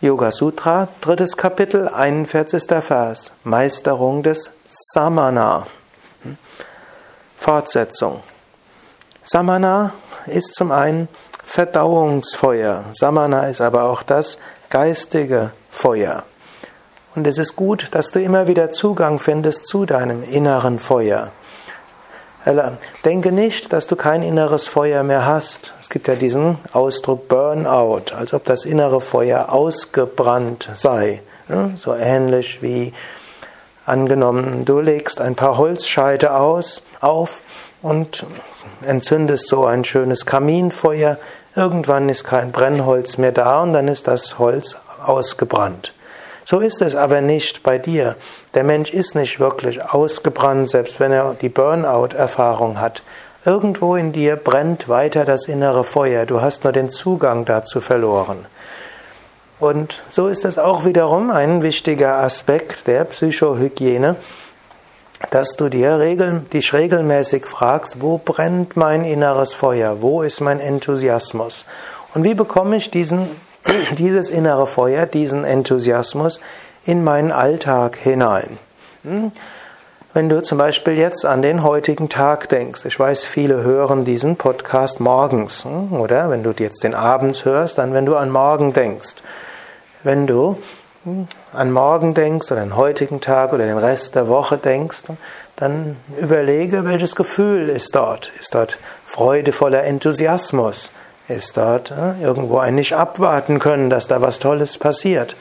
Yoga Sutra, drittes Kapitel, 41. Vers. Meisterung des Samana. Hm? Fortsetzung. Samana ist zum einen Verdauungsfeuer. Samana ist aber auch das geistige Feuer. Und es ist gut, dass du immer wieder Zugang findest zu deinem inneren Feuer. Denke nicht, dass du kein inneres Feuer mehr hast. Es gibt ja diesen Ausdruck Burnout, als ob das innere Feuer ausgebrannt sei. So ähnlich wie angenommen, du legst ein paar Holzscheite aus, auf und entzündest so ein schönes Kaminfeuer. Irgendwann ist kein Brennholz mehr da und dann ist das Holz ausgebrannt. So ist es aber nicht bei dir. Der Mensch ist nicht wirklich ausgebrannt, selbst wenn er die Burnout-Erfahrung hat. Irgendwo in dir brennt weiter das innere Feuer. Du hast nur den Zugang dazu verloren. Und so ist es auch wiederum ein wichtiger Aspekt der Psychohygiene, dass du dir regel, dich regelmäßig fragst, wo brennt mein inneres Feuer? Wo ist mein Enthusiasmus? Und wie bekomme ich diesen dieses innere Feuer, diesen Enthusiasmus in meinen Alltag hinein. Hm? Wenn du zum Beispiel jetzt an den heutigen Tag denkst, ich weiß, viele hören diesen Podcast morgens, hm? oder wenn du jetzt den abends hörst, dann wenn du an morgen denkst. Wenn du hm, an morgen denkst oder den heutigen Tag oder den Rest der Woche denkst, dann überlege, welches Gefühl ist dort. Ist dort freudevoller Enthusiasmus? Ist dort äh, irgendwo ein nicht abwarten können, dass da was Tolles passiert?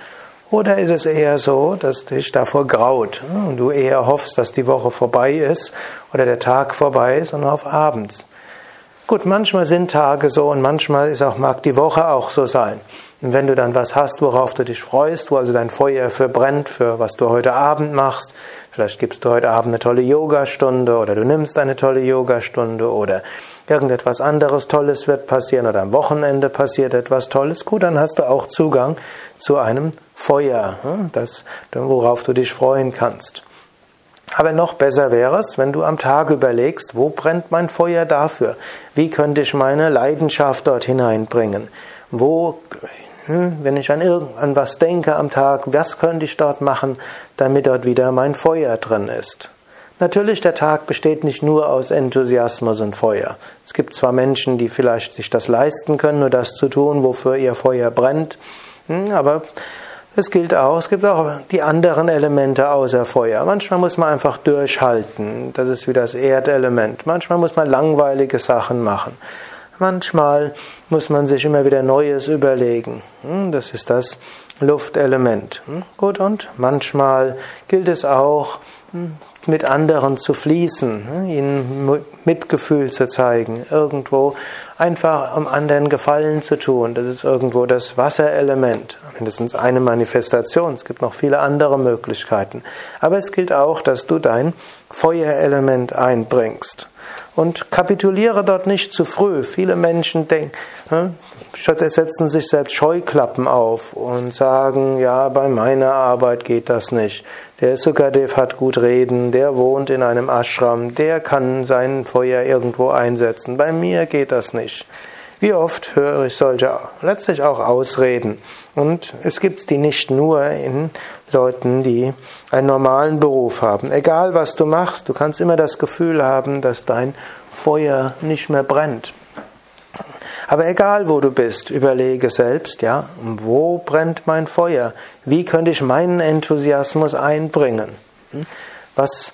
Oder ist es eher so, dass dich davor graut äh, und du eher hoffst, dass die Woche vorbei ist oder der Tag vorbei ist und auf abends? Gut, manchmal sind Tage so und manchmal ist auch, mag die Woche auch so sein. Und wenn du dann was hast, worauf du dich freust, wo also dein Feuer für brennt, für was du heute Abend machst, vielleicht gibst du heute Abend eine tolle Yogastunde oder du nimmst eine tolle Yogastunde oder irgendetwas anderes Tolles wird passieren oder am Wochenende passiert etwas Tolles, gut, dann hast du auch Zugang zu einem Feuer, hm, das, worauf du dich freuen kannst. Aber noch besser wäre es, wenn du am Tag überlegst, wo brennt mein Feuer dafür? Wie könnte ich meine Leidenschaft dort hineinbringen? Wo hm, wenn ich an, an was denke am Tag, was könnte ich dort machen, damit dort wieder mein Feuer drin ist. Natürlich, der Tag besteht nicht nur aus Enthusiasmus und Feuer. Es gibt zwar Menschen, die vielleicht sich das leisten können, nur das zu tun, wofür ihr Feuer brennt, hm, aber es gilt auch, es gibt auch die anderen Elemente außer Feuer. Manchmal muss man einfach durchhalten. Das ist wie das Erdelement. Manchmal muss man langweilige Sachen machen. Manchmal muss man sich immer wieder Neues überlegen. Hm, das ist das Luftelement. Hm, gut, und manchmal gilt es auch, mit anderen zu fließen, ihnen Mitgefühl zu zeigen, irgendwo einfach am anderen Gefallen zu tun. Das ist irgendwo das Wasserelement. Mindestens eine Manifestation. Es gibt noch viele andere Möglichkeiten. Aber es gilt auch, dass du dein Feuerelement einbringst. Und kapituliere dort nicht zu früh. Viele Menschen denken, hm, setzen sich selbst Scheuklappen auf und sagen, ja, bei meiner Arbeit geht das nicht. Der Sukadev hat gut reden, der wohnt in einem Ashram, der kann sein Feuer irgendwo einsetzen. Bei mir geht das nicht. Wie oft höre ich solche letztlich auch Ausreden. Und es gibt die nicht nur in Leuten, die einen normalen Beruf haben. Egal was du machst, du kannst immer das Gefühl haben, dass dein Feuer nicht mehr brennt. Aber egal wo du bist, überlege selbst, ja, wo brennt mein Feuer? Wie könnte ich meinen Enthusiasmus einbringen? Hm? Was,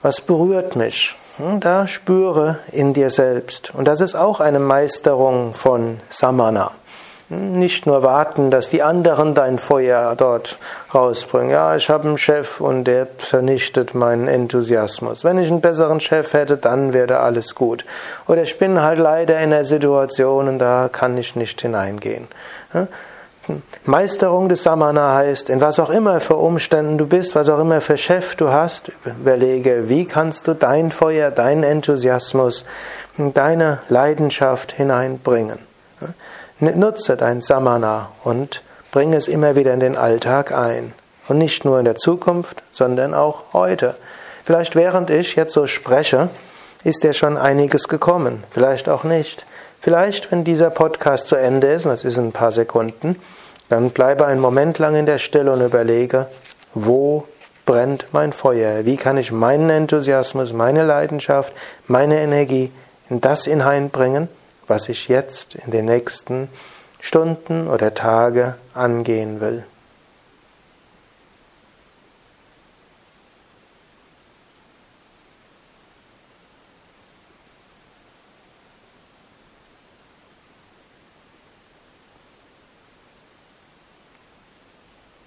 was berührt mich? Hm, da spüre in dir selbst. Und das ist auch eine Meisterung von Samana. Hm, nicht nur warten, dass die anderen dein Feuer dort rausbringen. Ja, ich habe einen Chef und der vernichtet meinen Enthusiasmus. Wenn ich einen besseren Chef hätte, dann wäre alles gut. Oder ich bin halt leider in einer Situation und da kann ich nicht hineingehen. Hm, Meisterung des Samana heißt, in was auch immer für Umständen du bist, was auch immer für Chef du hast, überlege, wie kannst du dein Feuer, deinen Enthusiasmus, deine Leidenschaft hineinbringen. Nutze dein Samana und bringe es immer wieder in den Alltag ein. Und nicht nur in der Zukunft, sondern auch heute. Vielleicht während ich jetzt so spreche, ist dir schon einiges gekommen, vielleicht auch nicht. Vielleicht, wenn dieser Podcast zu Ende ist, und das ist in ein paar Sekunden, Dann bleibe einen Moment lang in der Stille und überlege, wo brennt mein Feuer? Wie kann ich meinen Enthusiasmus, meine Leidenschaft, meine Energie in das hineinbringen, was ich jetzt in den nächsten Stunden oder Tage angehen will?